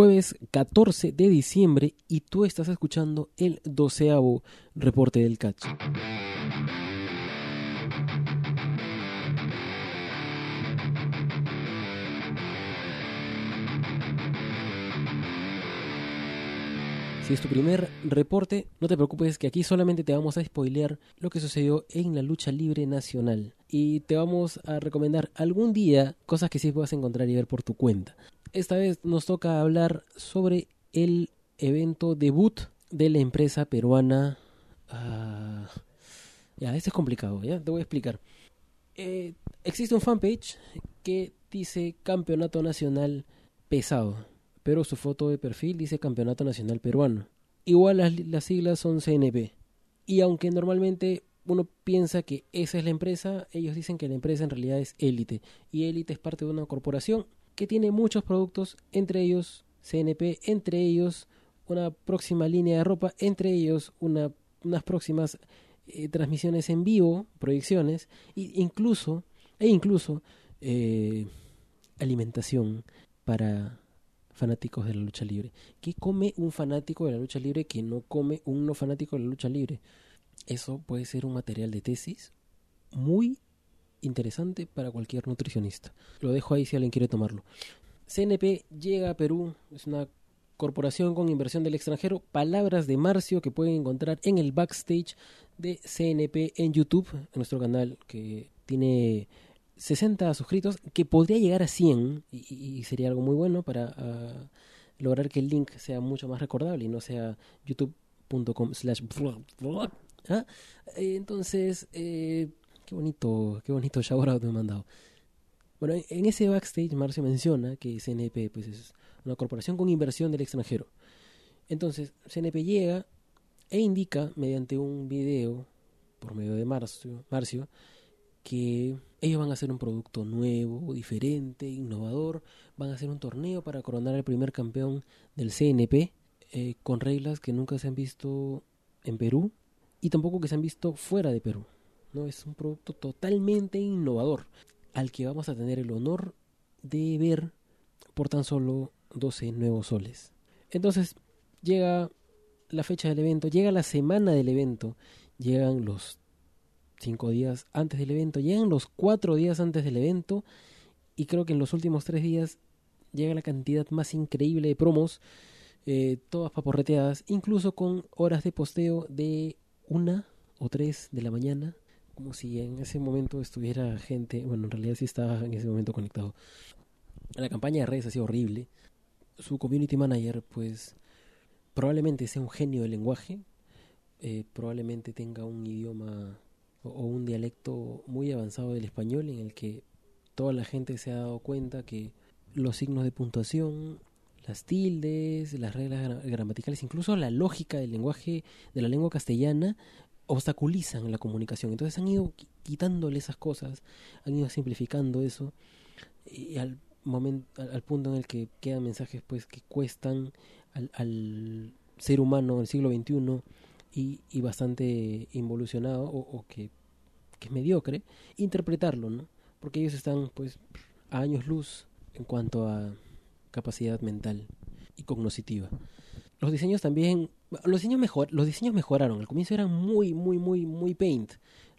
jueves 14 de diciembre y tú estás escuchando el doceavo reporte del catch. Si es tu primer reporte, no te preocupes que aquí solamente te vamos a spoilear lo que sucedió en la lucha libre nacional. Y te vamos a recomendar algún día cosas que sí puedas encontrar y ver por tu cuenta. Esta vez nos toca hablar sobre el evento debut de la empresa peruana. Ah, ya, este es complicado, ya te voy a explicar. Eh, existe un fanpage que dice Campeonato Nacional Pesado pero su foto de perfil dice Campeonato Nacional Peruano. Igual las, siglas son CNP. Y aunque normalmente uno piensa que esa es la empresa, ellos dicen que la empresa en realidad es Élite. Y Élite es parte de una corporación que tiene muchos productos, entre ellos CNP, entre ellos una próxima línea de ropa, entre ellos una, unas próximas eh, transmisiones en vivo, proyecciones, e incluso, e incluso eh, alimentación para fanáticos de la lucha libre. ¿Qué come un fanático de la lucha libre que no come un no fanático de la lucha libre? Eso puede ser un material de tesis muy interesante para cualquier nutricionista. Lo dejo ahí si alguien quiere tomarlo. CNP llega a Perú, es una corporación con inversión del extranjero. Palabras de Marcio que pueden encontrar en el backstage de CNP en YouTube, nuestro canal que tiene 60 suscritos, que podría llegar a 100 y, sería algo muy bueno para ah, lograr que el link sea mucho más recordable y no sea youtube.com slash ¿ah? entonces eh, qué bonito qué bonito shout me han mandado bueno en ese backstage Marcio menciona que CNP pues es una corporación con inversión del extranjero entonces CNP llega e indica mediante un video por medio de Marcio, Marcio que ellos van a hacer un producto nuevo, diferente, innovador, van a hacer un torneo para coronar al primer campeón del CNP eh, con reglas que nunca se han visto en Perú y tampoco que se han visto fuera de Perú. No es un producto totalmente innovador al que vamos a tener el honor de ver por tan solo 12 nuevos soles. Entonces llega la fecha del evento, llega la semana del evento, llegan los cinco días antes del evento, llegan los cuatro días antes del evento y creo que en los últimos tres días llega la cantidad más increíble de promos, eh, todas paporreteadas, incluso con horas de posteo de una o tres de la mañana, como si en ese momento estuviera gente, bueno, en realidad sí estaba en ese momento conectado. La campaña de redes ha sido horrible. Su community manager, pues, probablemente sea un genio del lenguaje, eh, probablemente tenga un idioma o, un dialecto muy avanzado del español en el que toda la gente se ha dado cuenta que los signos de puntuación, las tildes, las reglas gramaticales, incluso la lógica del lenguaje de la lengua castellana obstaculizan la comunicación. Entonces han ido quitándole esas cosas, han ido simplificando eso y al momento al, punto en el que quedan mensajes pues que cuestan al, al ser humano del siglo XXI y, bastante involucionado o, que, que, es mediocre, interpretarlo, ¿no? Porque ellos están pues a años luz en cuanto a capacidad mental y cognoscitiva. Los diseños también, los diseños mejor, los diseños mejoraron. Al comienzo eran muy, muy, muy, muy paint.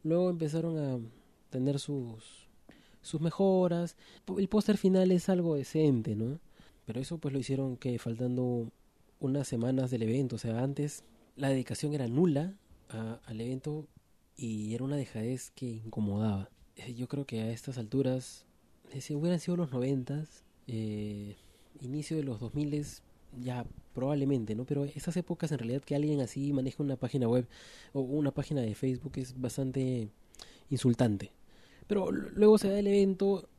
Luego empezaron a tener sus, sus mejoras. El póster final es algo decente, ¿no? Pero eso pues lo hicieron que faltando unas semanas del evento. O sea, antes la dedicación era nula al evento y era una dejadez que incomodaba. Eh, yo creo que a estas alturas, eh, si hubieran sido los noventas, eh, inicio de los dos miles, ya probablemente, ¿no? Pero esas épocas en realidad que alguien así maneja una página web o una página de Facebook es bastante insultante. Pero luego se da el evento,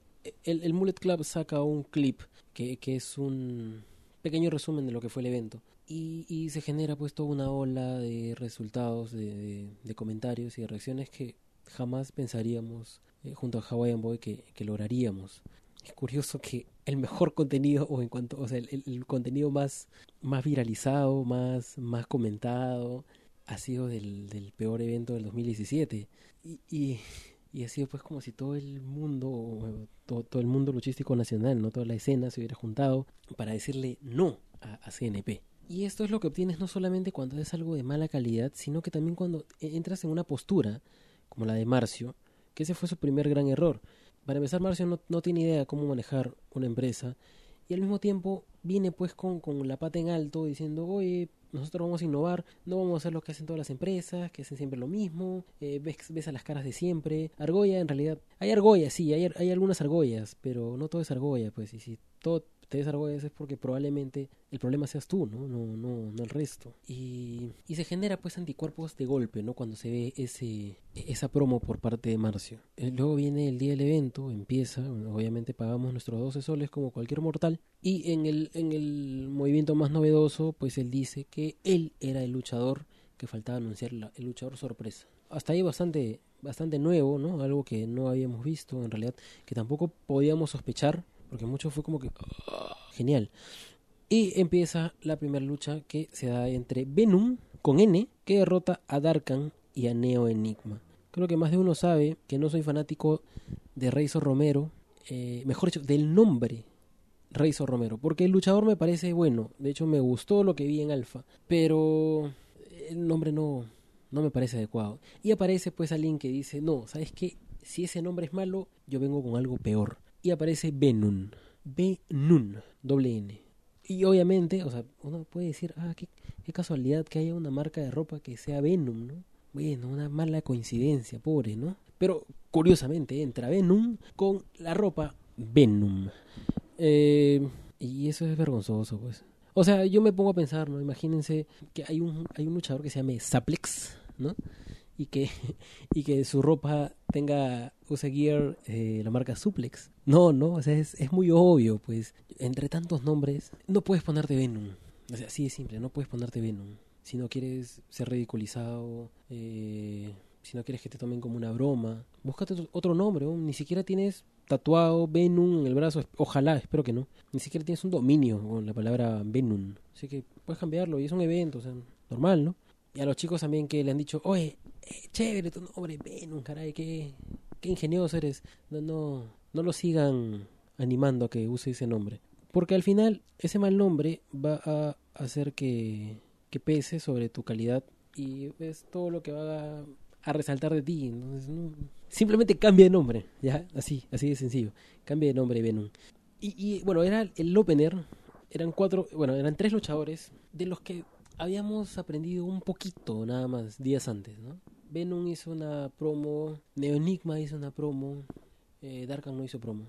el, el Mullet Club saca un clip que, que es un pequeño resumen de lo que fue el evento y, se genera pues una ola de resultados, de, comentarios y de reacciones que jamás pensaríamos eh, junto a Hawaiian Boy que, lograríamos. Es curioso que el mejor contenido, o en cuanto, o sea, el, contenido más, más viralizado, más, más comentado, ha sido del, del peor evento del 2017. Y, y, y, ha sido pues como si todo el mundo, todo, todo el mundo luchístico nacional, no toda la escena se hubiera juntado para decirle no a, a CNP. Y esto es lo que obtienes no solamente cuando es algo de mala calidad, sino que también cuando e, entras en una postura, como la de Marcio, que ese fue su primer gran error. Para empezar, Marcio no, no tiene idea de cómo manejar una empresa y al mismo tiempo viene pues con, con la pata en alto diciendo, oye, nosotros vamos a innovar, no vamos a hacer lo que hacen todas las empresas, que hacen siempre lo mismo, eh, ves, ves a las caras de siempre. Argolla, en realidad, hay argollas, sí, hay, hay algunas argollas, pero no todo es argolla, pues, y si todo te desarrollas es porque probablemente el problema seas tú, ¿no? No, no, no el resto. Y, y se genera pues anticuerpos de golpe, ¿no? Cuando se ve ese, esa promo por parte de Marcio. Eh, luego viene el día del evento, empieza, obviamente pagamos nuestros 12 soles como cualquier mortal. Y en el, en el movimiento más novedoso, pues él dice que él era el luchador que faltaba anunciar, el luchador sorpresa. Hasta ahí bastante, bastante nuevo, ¿no? Algo que no habíamos visto, en realidad, que tampoco podíamos sospechar porque mucho fue como que genial. Y empieza la primera lucha que se da entre Venom con N, que derrota a Darkan y a Neo Enigma. Creo que más de uno sabe que no soy fanático de Razor Romero, eh, mejor dicho, del nombre Razor Romero, porque el luchador me parece bueno, de hecho me gustó lo que vi en Alpha, pero el nombre no, no me parece adecuado. Y aparece pues alguien que dice, no, ¿sabes qué? Si ese nombre es malo, yo vengo con algo peor y aparece Benun. Benun, doble N. Y obviamente, o sea, uno puede decir, ah, qué, casualidad que haya una marca de ropa que sea Venom, ¿no? Bueno, una mala coincidencia, pobre, ¿no? Pero curiosamente entra Venom con la ropa Venom. Eh, y eso es vergonzoso, pues. O sea, yo me pongo a pensar, ¿no? Imagínense que hay un, hay un luchador que se llama Saplex, ¿no? Y que, y que su ropa tenga, use gear, eh, la marca Suplex. No, no, o sea, es, es muy obvio, pues, entre tantos nombres, no puedes ponerte Venom. O sea, así de simple, no puedes ponerte Venom. Si no quieres ser ridiculizado, eh, si no quieres que te tomen como una broma, búscate otro nombre, ni siquiera tienes tatuado Venom en el brazo, ojalá, espero que no. Ni siquiera tienes un dominio con la palabra Venom. Así que puedes cambiarlo y es un evento, o sea, normal, ¿no? Y a los chicos también que le han dicho, oye, eh, chévere tu nombre, Venom, caray, qué, qué ingenioso eres. No, no, no lo sigan animando a que use ese nombre. Porque al final ese mal nombre va a hacer que, que pese sobre tu calidad y es todo lo que va a, a resaltar de ti. Entonces, no, simplemente cambia de nombre, ya, así, así de sencillo. Cambia de nombre Venom. Y, y bueno, era el opener, eran cuatro, bueno, eran tres luchadores, de los que habíamos aprendido un poquito nada más días antes, ¿no? Venom hizo una promo, Neonigma hizo una promo, eh, Darkan no hizo promo.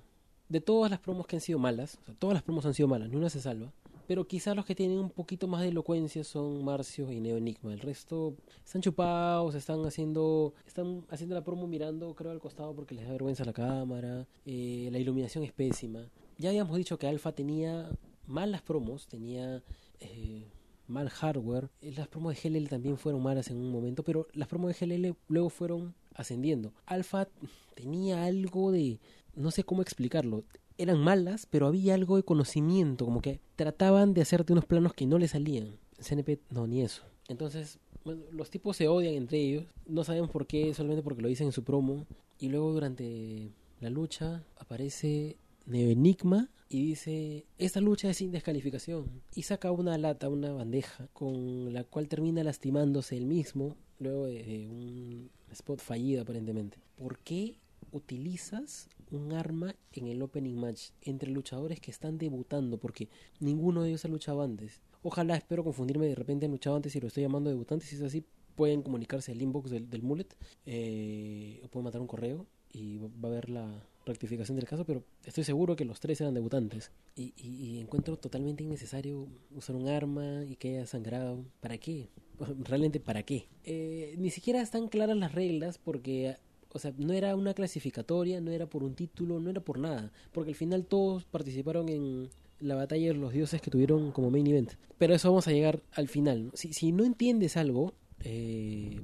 De todas las promos que han sido malas, todas las promos han sido malas, ni una se salva. Pero quizás los que tienen un poquito más de elocuencia son Marcio y Neonigma. El resto están chupados, están haciendo, están haciendo la promo mirando, creo, al costado porque les da vergüenza la cámara. Eh, la iluminación es pésima. Ya habíamos dicho que Alpha tenía malas promos, tenía eh, mal hardware. Eh, las promos de GLL también fueron malas en un momento, pero las promos de GLL luego fueron ascendiendo. Alpha tenía algo de, no sé cómo explicarlo, eran malas, pero había algo de conocimiento, como que trataban de hacerte unos planos que no le salían. CNP no, ni eso. Entonces, bueno, los tipos se odian entre ellos, no sabemos por qué, solamente porque lo dicen en su promo. Y luego durante la lucha aparece Neo Enigma y dice, esta lucha es sin descalificación. Y saca una lata, una bandeja, con la cual termina lastimándose él mismo, luego de un spot fallido aparentemente. ¿Por qué utilizas un arma en el opening match entre luchadores que están debutando? Porque ninguno de ellos ha luchado antes. Ojalá, espero confundirme, de repente han luchado antes y lo estoy llamando debutante. Si es así, pueden comunicarse al inbox del, del mullet eh, o pueden mandar un correo y va a haber la, rectificación del caso, pero estoy seguro que los tres eran debutantes. Y, y, encuentro totalmente innecesario usar un arma y que haya sangrado. ¿Para qué? Realmente, ¿para qué? Eh, ni siquiera están claras las reglas porque, o sea, no era una clasificatoria, no era por un título, no era por nada. Porque al final todos participaron en la batalla de los dioses que tuvieron como main event. Pero eso vamos a llegar al final. Si, si no entiendes algo, eh,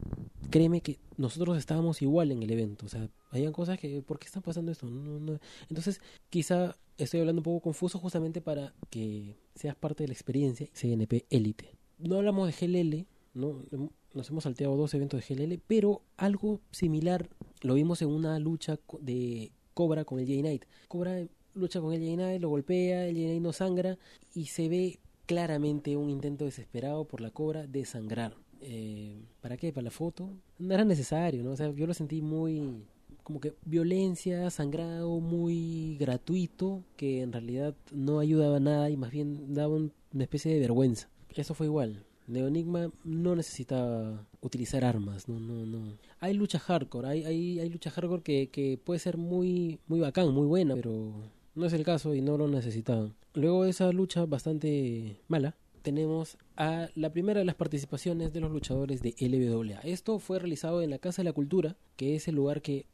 créeme que nosotros estábamos igual en el evento. O sea, habían cosas que, ¿por qué están pasando esto? No, no. Entonces, quizá estoy hablando un poco confuso justamente para que seas parte de la experiencia CNP Elite. No hablamos de GLL, ¿no? Nos hemos salteado dos eventos de GLL, pero algo similar lo vimos en una lucha de Cobra con el J-Knight. Cobra lucha con el J-Knight, lo golpea, el J-Knight no sangra y se ve claramente un intento desesperado por la cobra de sangrar. Eh, ¿Para qué? ¿Para la foto? No era necesario, ¿no? O sea, yo lo sentí muy como que violencia, sangrado muy gratuito, que en realidad no ayudaba a nada y más bien daba una especie de vergüenza. Eso fue igual. Neonigma no necesitaba utilizar armas, no, no, no. Hay lucha hardcore, hay, hay, hay lucha hardcore que, que puede ser muy, muy bacán, muy buena, pero no es el caso y no lo necesitaban. Luego de esa lucha bastante mala, tenemos a la primera de las participaciones de los luchadores de LWA. Esto fue realizado en la Casa de la Cultura, que es el lugar que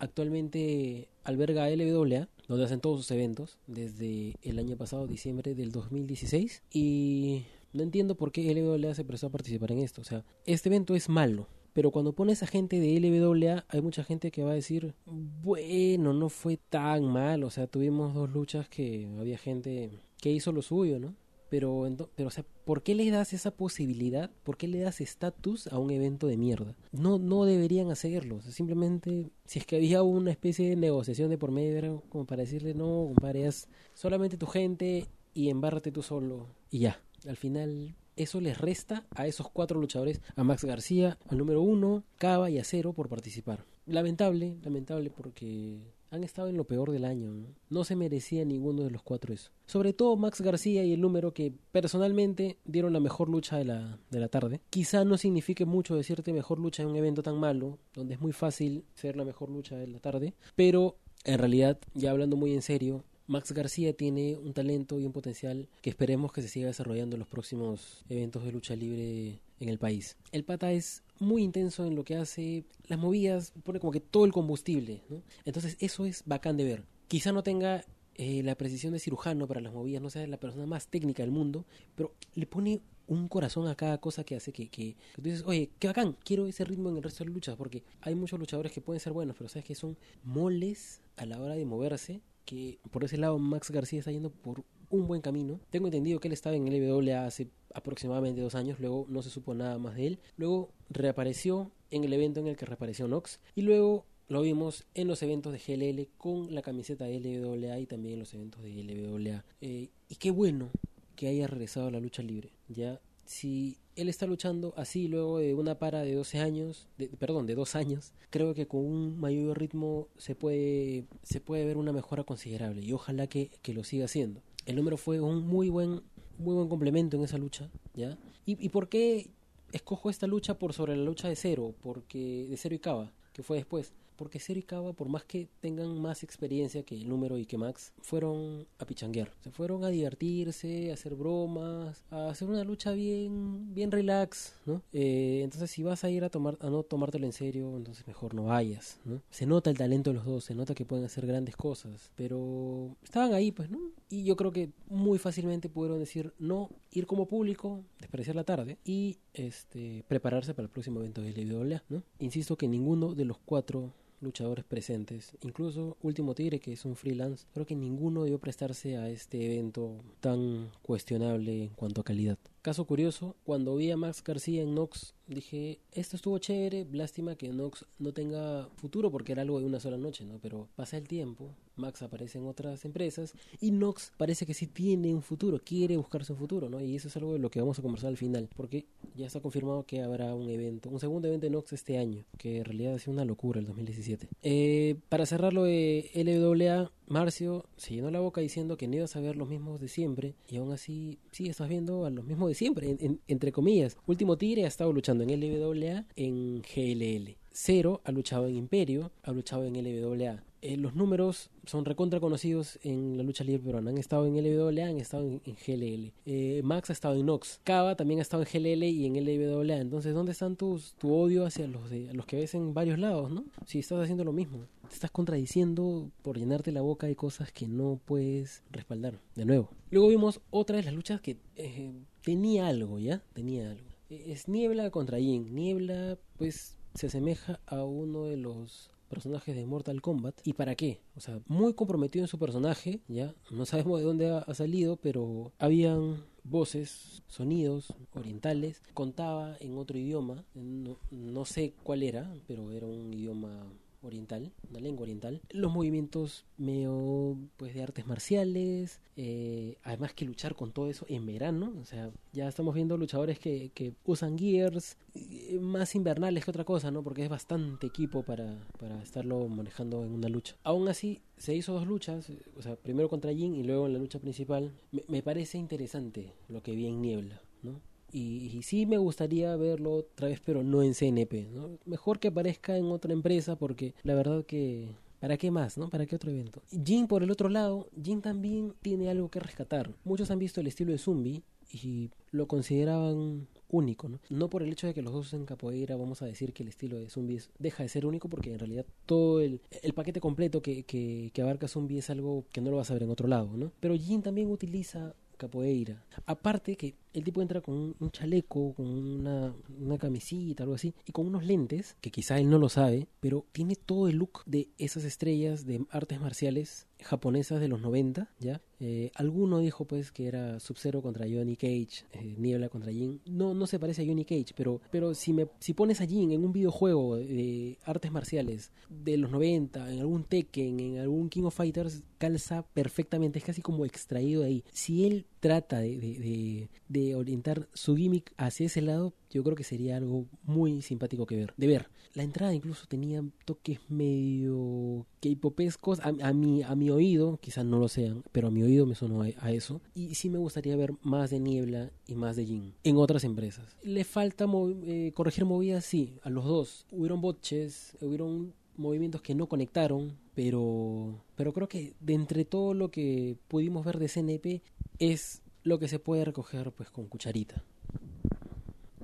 actualmente alberga LWA, donde hacen todos sus eventos desde el año pasado, diciembre del 2016. Y no entiendo por qué LWA se prestó a participar en esto. O sea, este evento es malo. Pero cuando pones a gente de LWA, hay mucha gente que va a decir, bueno, no fue tan mal. O sea, tuvimos dos luchas que había gente que hizo lo suyo, ¿no? Pero, pero, o sea, ¿por qué le das esa posibilidad? ¿Por qué le das estatus a un evento de mierda? No, no deberían hacerlo. simplemente, si es que había una especie de negociación de por medio, como para decirle, no, compadre, solamente tu gente y embárrate tú solo. Y ya. Al final, eso les resta a esos cuatro luchadores, a Max García, al número uno, Cava y Acero por participar. Lamentable, lamentable porque han estado en lo peor del año. ¿no? se merecía ninguno de los cuatro eso. Sobre todo Max García y el número que personalmente dieron la mejor lucha de la, de la tarde. Quizá no signifique mucho decirte mejor lucha en un evento tan malo, donde es muy fácil ser la mejor lucha de la tarde, pero en realidad, ya hablando muy en serio, Max García tiene un talento y un potencial que esperemos que se siga desarrollando en los próximos eventos de lucha libre en el país. El pata es muy intenso en lo que hace, las movidas, pone como que todo el combustible. Entonces eso es bacán de ver. Quizá no tenga eh, la precisión de cirujano para las movidas, no sea la persona más técnica del mundo, pero le pone un corazón a cada cosa que hace que, que, tú dices, oye, qué bacán, quiero ese ritmo en el resto de luchas, porque hay muchos luchadores que pueden ser buenos, pero sabes que son moles a la hora de moverse que por ese lado Max García está yendo por un buen camino. Tengo entendido que él estaba en el LWA hace aproximadamente dos años, luego no se supo nada más de él. Luego reapareció en el evento en el que reapareció Nox y luego lo vimos en los eventos de GLL con la camiseta de LWA y también en los eventos de LWA. Eh, y qué bueno que haya regresado a la lucha libre. Ya si él está luchando así luego de una para de 12 años, perdón, de dos años, creo que con un mayor ritmo se puede, se puede ver una mejora considerable y ojalá que, que lo siga haciendo. El número fue un muy buen, muy buen complemento en esa lucha, ¿ya? ¿Y, y por qué escojo esta lucha por sobre la lucha de Cero? Porque de Cero y Cava, que fue después porque Cero y Cava, por más que tengan más experiencia que el número y que Max, fueron a pichanguear. Se fueron a divertirse, a hacer bromas, a hacer una lucha bien, bien relax, ¿no? Eh, entonces, si vas a ir a, tomar, a no tomártelo en serio, entonces mejor no vayas, ¿no? Se nota el talento de los dos, se nota que pueden hacer grandes cosas, pero estaban ahí, pues, ¿no? Y yo creo que muy fácilmente pudieron decir no, ir como público, despreciar la tarde y este prepararse para el próximo evento de LWA, ¿no? Insisto que ninguno de los cuatro luchadores presentes, incluso Último Tigre, que es un freelance, creo que ninguno debió prestarse a este evento tan cuestionable en cuanto a calidad. Caso curioso, cuando vi a Max García en Nox, dije, esto estuvo chévere, lástima que Nox no tenga futuro porque era algo de una sola noche, ¿no? Pero pasa el tiempo, Max aparece en otras empresas y Nox parece que sí tiene un futuro, quiere buscarse un futuro, ¿no? Y eso es algo de lo que vamos a conversar al final, porque ya está confirmado que habrá un evento, un segundo evento de Nox este año, que en realidad ha sido una locura el 2017. Eh, para cerrarlo de LWA, Marcio se llenó la boca diciendo que no ibas a ver los mismos de siempre y aún así sí estás viendo a los mismos de siempre, entre comillas. Último Tigre ha estado luchando en LWA, en GLL. Cero ha luchado en Imperio, ha luchado en LWA. Eh, los números son recontra conocidos en la lucha libre peruana. Han estado en LWA, han estado en, GLL. Eh, Max ha estado en Nox. Cava también ha estado en GLL y en LWA. Entonces, ¿dónde están tus, tu odio hacia los, de, los que ves en varios lados, no? Si estás haciendo lo mismo. Te estás contradiciendo por llenarte la boca de cosas que no puedes respaldar. De nuevo. Luego vimos otra de las luchas que eh, tenía algo, ¿ya? Tenía algo. Es Niebla contra Yin. Niebla, pues, se asemeja a uno de los personajes de Mortal Kombat. ¿Y para qué? O sea, muy comprometido en su personaje, ya. No sabemos de dónde ha, salido, pero habían voces, sonidos orientales. Contaba en otro idioma, no, sé cuál era, pero era un idioma oriental, una lengua oriental, los movimientos medio pues de artes marciales, eh, además que luchar con todo eso en verano, o sea, ya estamos viendo luchadores que, que usan gears eh, más invernales que otra cosa, ¿no? Porque es bastante equipo para, para estarlo manejando en una lucha. Aún así, se hizo dos luchas, o sea, primero contra Jin y luego en la lucha principal. Me parece interesante lo que vi en Niebla, ¿no? Y, sí me gustaría verlo otra vez, pero no en CNP. Mejor que aparezca en otra empresa porque la verdad que... ¿Para qué más, no? ¿Para qué otro evento? Jin, por el otro lado, Jin también tiene algo que rescatar. Muchos han visto el estilo de Zumbi y lo consideraban único, ¿no? No por el hecho de que los dos usen capoeira, vamos a decir que el estilo de Zumbi deja de ser único, porque en realidad todo el, el paquete completo que, que, que, abarca Zumbi es algo que no lo vas a ver en otro lado, ¿no? Pero Jin también utiliza capoeira. Aparte que el tipo entra con un, chaleco, con una, una, camisita, algo así, y con unos lentes, que quizá él no lo sabe, pero tiene todo el look de esas estrellas de artes marciales japonesas de los 90, ¿ya? Eh, alguno dijo pues que era Sub-Zero contra Johnny Cage, eh, Niebla contra Jin. No, no se parece a Johnny Cage, pero, pero si, me, si pones a Jin en un videojuego de artes marciales de los 90, en algún Tekken, en algún King of Fighters, calza perfectamente, es casi como extraído de ahí. Si él trata de, de, de, orientar su gimmick hacia ese lado, yo creo que sería algo muy simpático que ver, de ver. La entrada incluso tenía toques medio K-popescos a, a, mi, a mi oído, quizás no lo sean, pero a mi oído me sonó a, eso. Y sí me gustaría ver más de Niebla y más de Jin en otras empresas. Le falta eh, corregir movidas, sí, a los dos. Hubieron botches, hubieron movimientos que no conectaron, pero, pero creo que de entre todo lo que pudimos ver de CNP es lo que se puede recoger pues con cucharita.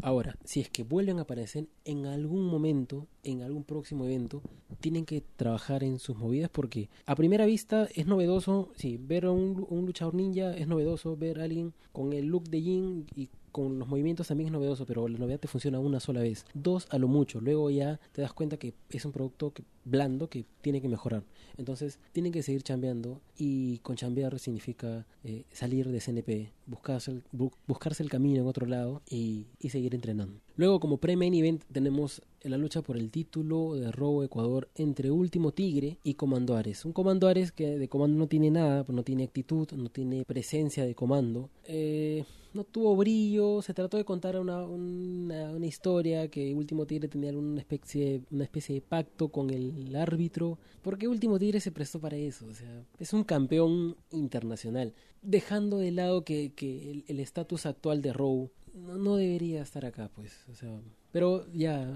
Ahora, si es que vuelven a aparecer en algún momento, en algún próximo evento, tienen que trabajar en sus movidas porque a primera vista es novedoso, sí, ver a un, luchador ninja es novedoso, ver a alguien con el look de Jin y con los movimientos también es novedoso, pero la novedad te funciona una sola vez. Dos a lo mucho. Luego ya te das cuenta que es un producto que, blando que tiene que mejorar. Entonces tienen que seguir chambeando y con chambear significa eh, salir de CNP, buscarse el, bu buscarse el camino en otro lado y, y seguir entrenando. Luego como pre-main event tenemos la lucha por el título de Robo Ecuador entre Último Tigre y Comando Ares. Un Comando Ares que de comando no tiene nada, no tiene actitud, no tiene presencia de comando. Eh, no tuvo brillo, se trató de contar una, una, historia que Último Tigre tenía una especie, una especie de pacto con el árbitro, porque Último Tigre se prestó para eso, o sea, es un campeón internacional, dejando de lado que, que el estatus actual de Row no, no debería estar acá, pues, o sea, pero ya,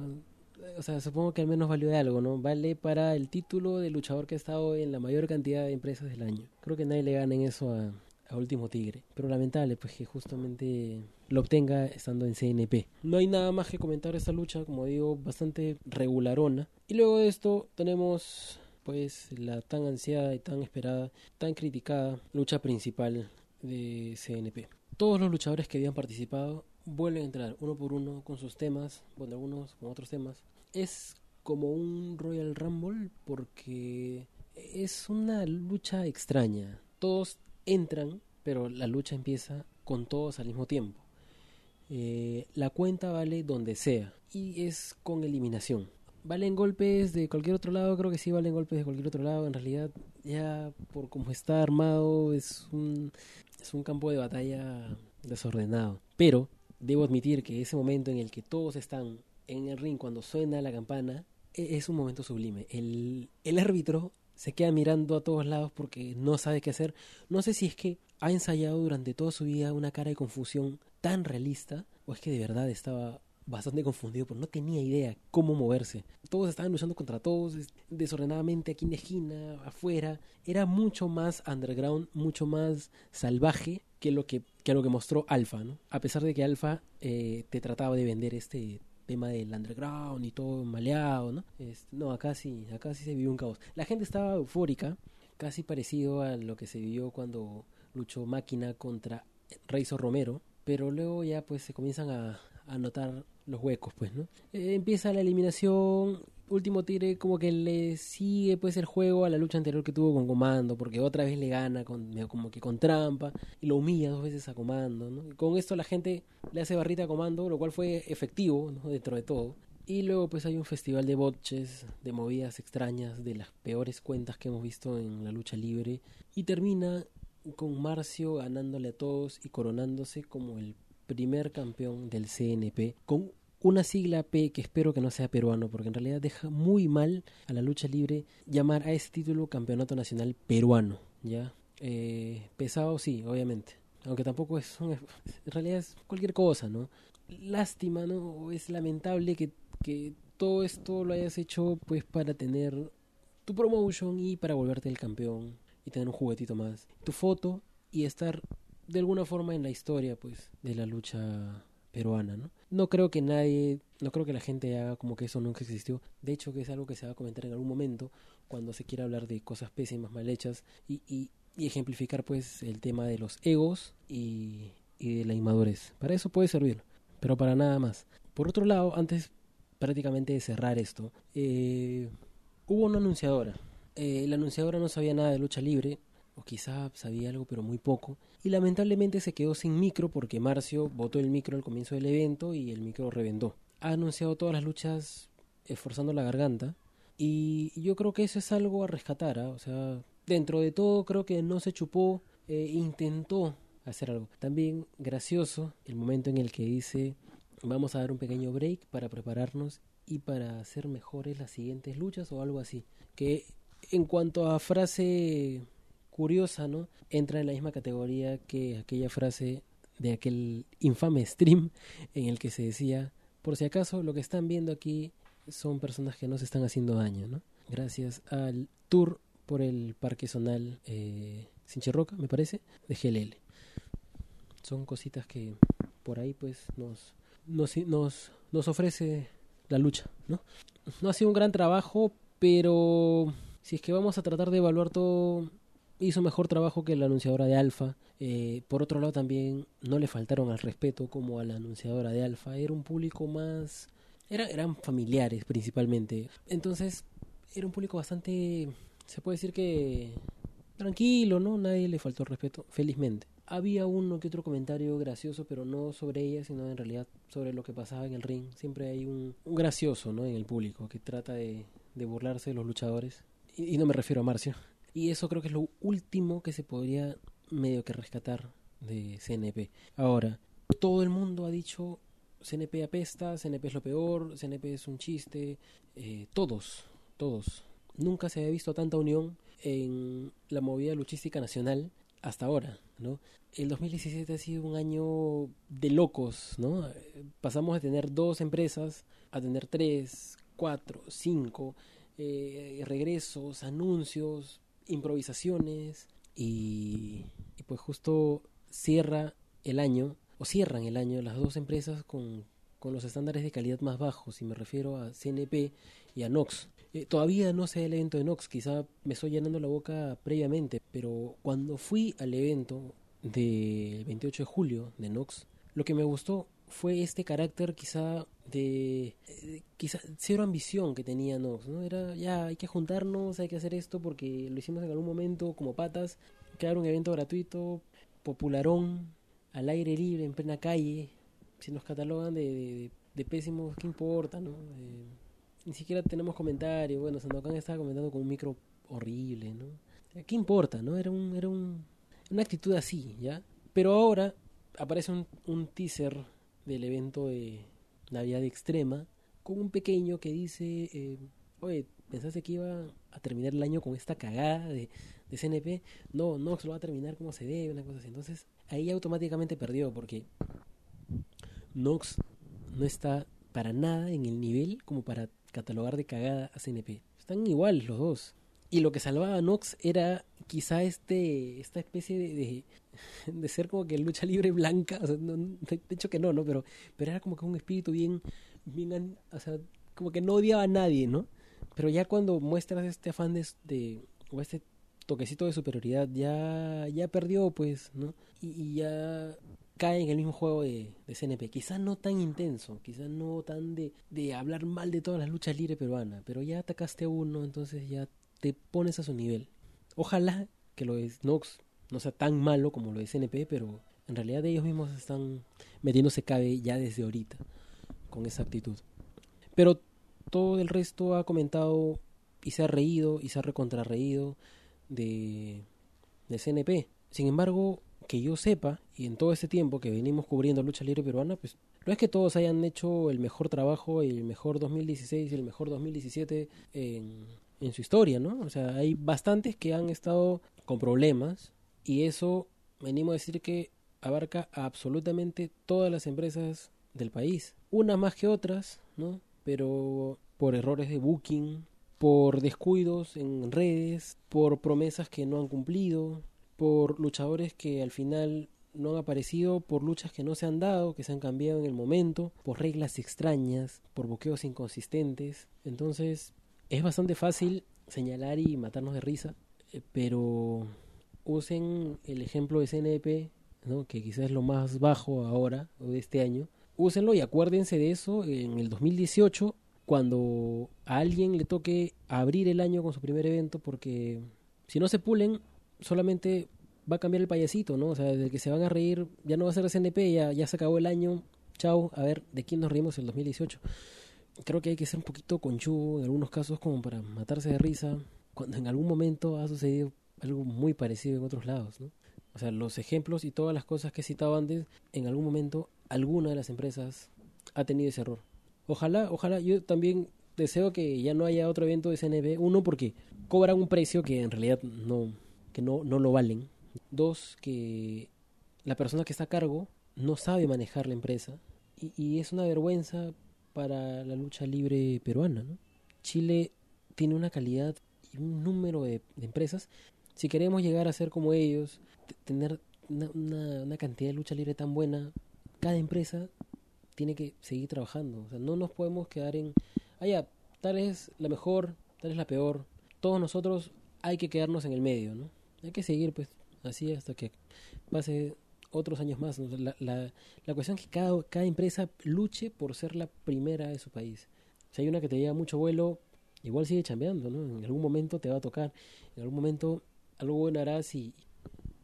o sea, supongo que al menos valió de algo, ¿no? Vale para el título de luchador que ha estado en la mayor cantidad de empresas del año. Creo que nadie le gana en eso a, a Último Tigre. Pero lamentable, pues que justamente lo obtenga estando en CNP. No hay nada más que comentar esta lucha, como digo, bastante regularona. Y luego de esto tenemos pues la tan ansiada y tan esperada, tan criticada lucha principal de CNP. Todos los luchadores que habían participado vuelven a entrar uno por uno con sus temas, bueno, algunos con otros temas. Es como un Royal Rumble porque es una lucha extraña. Todos entran, pero la lucha empieza con todos al mismo tiempo. Eh, la cuenta vale donde sea y es con eliminación. ¿Valen golpes de cualquier otro lado? Creo que sí valen golpes de cualquier otro lado. En realidad, ya por cómo está armado, es un, es un campo de batalla desordenado. Pero debo admitir que ese momento en el que todos están en el ring cuando suena la campana e, es un momento sublime. El, el árbitro se queda mirando a todos lados porque no sabe qué hacer. No sé si es que ha ensayado durante toda su vida una cara de confusión tan realista o es que de verdad estaba bastante confundido, porque no tenía idea cómo moverse. Todos estaban luchando contra todos, desordenadamente, aquí en la esquina, afuera. Era mucho más underground, mucho más salvaje que lo que, que lo que mostró Alpha, ¿no? A pesar de que Alpha eh, te trataba de vender este tema del underground y todo maleado, ¿no? no, acá sí, acá sí se vivió un caos. La gente estaba eufórica, casi parecido a lo que se vivió cuando luchó Máquina contra Razor Romero, pero luego ya pues se comienzan a, a notar los huecos, pues, ¿no? Eh, empieza la eliminación, último tigre como que le sigue pues el juego a la lucha anterior que tuvo con Comando, porque otra vez le gana con, como que con trampa y lo humilla dos veces a Comando, ¿no? con esto la gente le hace barrita a Comando, lo cual fue efectivo ¿no? dentro de todo. Y luego pues hay un festival de botches, de movidas extrañas, de las peores cuentas que hemos visto en la lucha libre. Y termina con Marcio ganándole a todos y coronándose como el primer campeón del CNP con una sigla P que espero que no sea peruano porque en realidad deja muy mal a la lucha libre llamar a ese título campeonato nacional peruano ya eh, pesado sí obviamente. Aunque tampoco es en realidad es cualquier cosa no lástima no es lamentable que, que todo esto lo hayas hecho pues para tener tu promotion y para volverte el campeón y tener un juguetito más. Tu foto y estar de alguna forma en la historia pues de la lucha peruana, ¿no? No creo que nadie, no creo que la gente haga como que eso nunca existió. De hecho, que es algo que se va a comentar en algún momento cuando se quiera hablar de cosas pésimas, mal hechas y, y, ejemplificar pues el tema de los egos y, y de la inmadurez. Para eso puede servir, pero para nada más. Por otro lado, antes prácticamente de cerrar esto, eh, hubo una anunciadora. Eh, la anunciadora no sabía nada de lucha libre, o quizá sabía algo pero muy poco, y lamentablemente se quedó sin micro porque Marcio botó el micro al comienzo del evento y el micro reventó. Ha anunciado todas las luchas esforzando la garganta y yo creo que eso es algo a rescatar, ¿ah? o sea, dentro de todo creo que no se chupó, eh, intentó hacer algo. También gracioso el momento en el que dice vamos a dar un pequeño break para prepararnos y para hacer mejores las siguientes luchas o algo así. Que en cuanto a frase curiosa, ¿no? Entra en la misma categoría que aquella frase de aquel infame stream en el que se decía, por si acaso lo que están viendo aquí son personas que no se están haciendo daño, ¿no? Gracias al tour por el Parque Zonal eh, Sincherroca, me parece, de GLL. Son cositas que por ahí pues nos, nos, nos, nos ofrece la lucha, ¿no? No ha sido un gran trabajo, pero si es que vamos a tratar de evaluar todo hizo mejor trabajo que la anunciadora de Alfa. Eh, por otro lado, también no le faltaron al respeto como a la anunciadora de Alfa. Era un público más. Era, eran familiares principalmente. Entonces, era un público bastante. Se puede decir que. Tranquilo, ¿no? Nadie le faltó respeto, felizmente. Había uno que otro comentario gracioso, pero no sobre ella, sino en realidad sobre lo que pasaba en el ring. Siempre hay un, gracioso, ¿no? En el público que trata de, de burlarse de los luchadores. y no me refiero a Marcio. Y eso creo que es lo último que se podría medio que rescatar de CNP. Ahora, todo el mundo ha dicho CNP apesta, CNP es lo peor, CNP es un chiste, eh, todos, todos. Nunca se había visto tanta unión en la movida luchística nacional hasta ahora, ¿no? El 2017 ha sido un año de locos, ¿no? Pasamos de tener dos empresas a tener tres, cuatro, cinco, eh, regresos, anuncios, improvisaciones y, pues justo cierra el año o cierran el año las dos empresas con, con los estándares de calidad más bajos y me refiero a CNP y a Nox. Eh, todavía no sé el evento de Nox, quizá me estoy llenando la boca previamente, pero cuando fui al evento del 28 de julio de Nox, lo que me gustó fue este carácter quizá de quizá cero ambición que tenía Nox, ¿no? Era ya hay que juntarnos, hay que hacer esto porque lo hicimos en algún momento como patas, crear un evento gratuito, popularón, al aire libre, en plena calle, si nos catalogan de, de, pésimos, ¿qué importa, no? ni siquiera tenemos comentarios, bueno, Sandokan estaba comentando con un micro horrible, ¿no? ¿Qué importa, no? Era un, era un, una actitud así, ¿ya? Pero ahora aparece un, un teaser del evento de Navidad Extrema, con un pequeño que dice, eh, oye, ¿pensaste que iba a terminar el año con esta cagada de, de CNP? No, no, se lo va a terminar como se debe, una cosa así. Entonces, ahí automáticamente perdió, porque Nox no está para nada en el nivel como para catalogar de cagada a CNP. Están iguales los dos. Y lo que salvaba a Nox era quizá este esta especie de, de, ser como que lucha libre blanca. De hecho que no, ¿no? Pero, pero era como que un espíritu bien, bien, o sea, como que no odiaba a nadie, ¿no? Pero ya cuando muestras este afán de, de o este toquecito de superioridad, ya, ya perdió, pues, ¿no? Y, ya cae en el mismo juego de, de CNP. Quizás no tan intenso, quizás no tan de, de hablar mal de todas las luchas libres peruanas, pero ya atacaste a uno, entonces ya te pones a su nivel. Ojalá que lo de Nox no sea tan malo como lo de CNP, pero en realidad ellos mismos están metiéndose cabe ya desde ahorita con esa actitud. Pero todo el resto ha comentado y se ha reído y se ha recontrarreído de, de CNP. Sin embargo, que yo sepa, y en todo este tiempo que venimos cubriendo lucha libre peruana, pues no es que todos hayan hecho el mejor trabajo, el mejor 2016 y el mejor 2017 en, en su historia, ¿no? O sea, hay bastantes que han estado con problemas y eso venimos a decir que abarca a absolutamente todas las empresas del país. Unas más que otras, ¿no? Pero por errores de booking, por descuidos en redes, por promesas que no han cumplido, por luchadores que al final no han aparecido, por luchas que no se han dado, que se han cambiado en el momento, por reglas extrañas, por boqueos inconsistentes. Entonces, es bastante fácil señalar y matarnos de risa, eh, pero usen el ejemplo de CNP, ¿no? que quizás es lo más bajo ahora o de este año, úsenlo y acuérdense de eso en el 2018 cuando a alguien le toque abrir el año con su primer evento porque si no se pulen solamente va a cambiar el payasito, ¿no? O sea, de que se van a reír ya no va a ser CNP, ya, ya se acabó el año, chao, a ver, ¿de quién nos reímos el 2018? Creo que hay que ser un poquito conchudo en algunos casos como para matarse de risa cuando en algún momento ha sucedido algo muy parecido en otros lados. O sea, los ejemplos y todas las cosas que he citado antes, en algún momento alguna de las empresas ha tenido ese error. Ojalá, ojalá, yo también deseo que ya no haya otro evento de CNB. Uno, porque cobran un precio que en realidad no, que no, no lo valen. Dos, que la persona que está a cargo no sabe manejar la empresa. Y, es una vergüenza para la lucha libre peruana. Chile tiene una calidad y un número de empresas. Si queremos llegar a ser como ellos, tener una, una, una, cantidad de lucha libre tan buena, cada empresa tiene que seguir trabajando. O sea, no nos podemos quedar en, ah, ya, tal es la mejor, tal es la peor. Todos nosotros hay que quedarnos en el medio, ¿no? Hay que seguir, pues, así hasta que pase otros años más. La, la, la cuestión es que cada, cada empresa luche por ser la primera de su país. Si hay una que te lleva mucho vuelo, igual sigue chambeando, ¿no? En algún momento te va a tocar, en algún momento algo bueno harás y,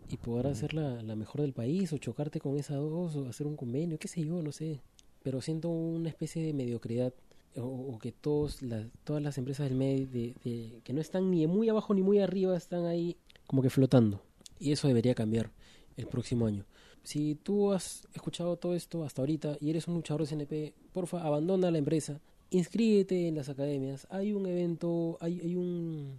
y podrás ser la, la mejor del país o chocarte con esa dos o hacer un convenio, qué sé yo, no sé. Pero siento una especie de mediocridad o, o que todos las, todas las empresas del medio de, de, que no están ni muy abajo ni muy arriba están ahí como que flotando. Y eso debería cambiar el próximo año. Si tú has escuchado todo esto hasta ahorita y eres un luchador de CNP, porfa, abandona la empresa, inscríbete en las academias. Hay un evento, hay, hay un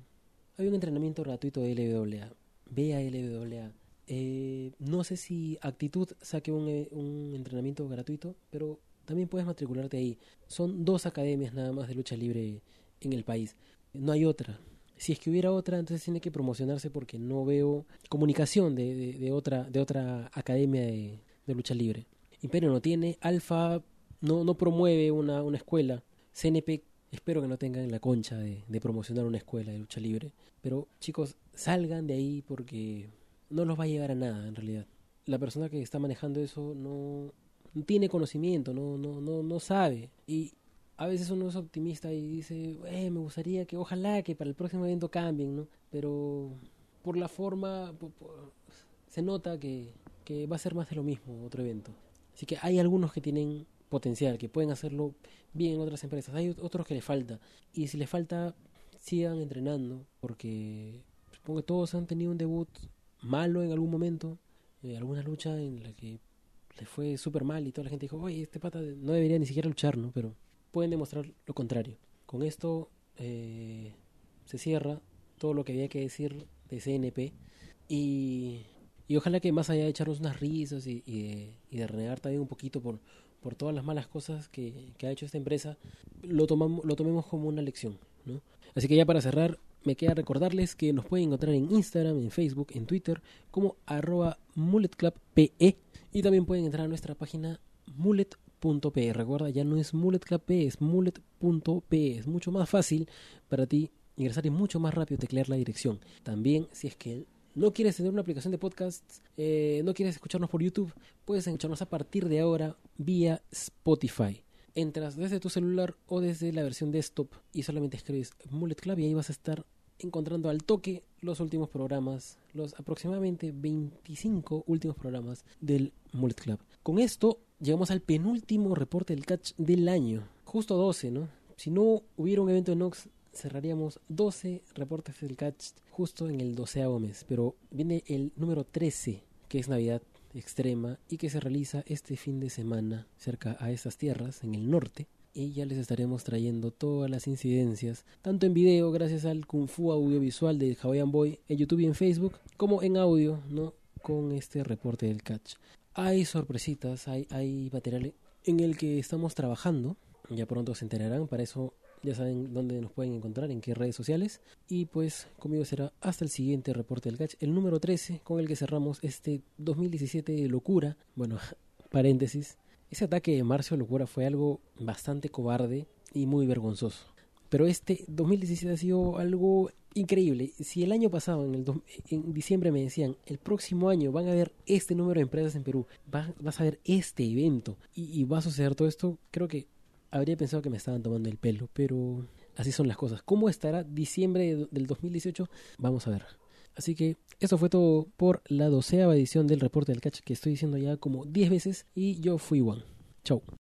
hay un entrenamiento gratuito de LWA. Ve LWA. Eh, no sé si Actitud saque un, un entrenamiento gratuito, pero también puedes matricularte ahí. Son dos academias nada más de lucha libre en el país. No hay otra. Si es que hubiera otra, entonces tiene que promocionarse porque no veo comunicación de, otra, de otra academia de, de, lucha libre. Imperio no tiene, Alfa no, no promueve una, una escuela, CNP espero que no tengan la concha de, de promocionar una escuela de lucha libre. Pero chicos, salgan de ahí porque no los va a llegar a nada en realidad. La persona que está manejando eso no, no tiene conocimiento, no, no, no, no sabe. Y a veces uno es optimista y dice, eh, me gustaría que ojalá que para el próximo evento cambien, ¿no? Pero por la forma por, por, se nota que, que va a ser más de lo mismo otro evento. Así que hay algunos que tienen potencial, que pueden hacerlo bien en otras empresas. Hay otros que les falta. Y si les falta, sigan entrenando, porque supongo que todos han tenido un debut malo en algún momento, eh, alguna lucha en la que les fue súper mal y toda la gente dijo, oye, este pata no debería ni siquiera luchar, ¿no? Pero pueden demostrar lo contrario. Con esto eh, se cierra todo lo que había que decir de CNP y, y ojalá que más allá de echarnos unas risas y, y, de, y de renegar también un poquito por, por todas las malas cosas que, ha hecho esta empresa, lo, tomamos, lo tomemos como una lección. ¿no? Así que ya para cerrar, me queda recordarles que nos pueden encontrar en Instagram, en Facebook, en Twitter, como arroba mulletclubpe y también pueden entrar a nuestra página mullet.pe. Recuerda, ya no es mulletclubpe, es mullet.pe. Es mucho más fácil para ti ingresar y mucho más rápido teclear la dirección. También, si es que no quieres tener una aplicación de podcast, eh, no quieres escucharnos por YouTube, puedes escucharnos a partir de ahora vía Spotify. Entras desde tu celular o desde la versión desktop y solamente escribes Mullet Club y ahí vas a estar encontrando al toque los últimos programas, los aproximadamente 25 últimos programas del Mullet Club. Con esto llegamos al penúltimo reporte del catch del año. Justo 12, ¿no? Si no hubiera un evento de Nox, cerraríamos 12 reportes del catch justo en el doceavo mes. Pero viene el número 13, que es Navidad extrema y que se realiza este fin de semana cerca a estas tierras en el norte y ya les estaremos trayendo todas las incidencias, tanto en video gracias al Kung Fu audiovisual de Hawaiian Boy en YouTube y en Facebook, como en audio, ¿no? Con este reporte del catch. Hay sorpresitas, hay, hay material en el que estamos trabajando, ya pronto se enterarán, para eso ya saben dónde nos pueden encontrar, en qué redes sociales. Y pues conmigo será hasta el siguiente reporte del catch, el número 13, con el que cerramos este 2017 de locura. Bueno, paréntesis, ese ataque de Marcio Locura fue algo bastante cobarde y muy vergonzoso. Pero este 2017 ha sido algo increíble. Si el año pasado, en, el en diciembre, me decían, el próximo año van a ver este número de empresas en Perú, vas a ver este evento y, y va a suceder todo esto, creo que habría pensado que me estaban tomando el pelo, pero así son las cosas. ¿Cómo estará diciembre del 2018? Vamos a ver. Así que eso fue todo por la doceava edición del reporte del catch que estoy diciendo ya como 10 veces y yo fui Juan. Chau.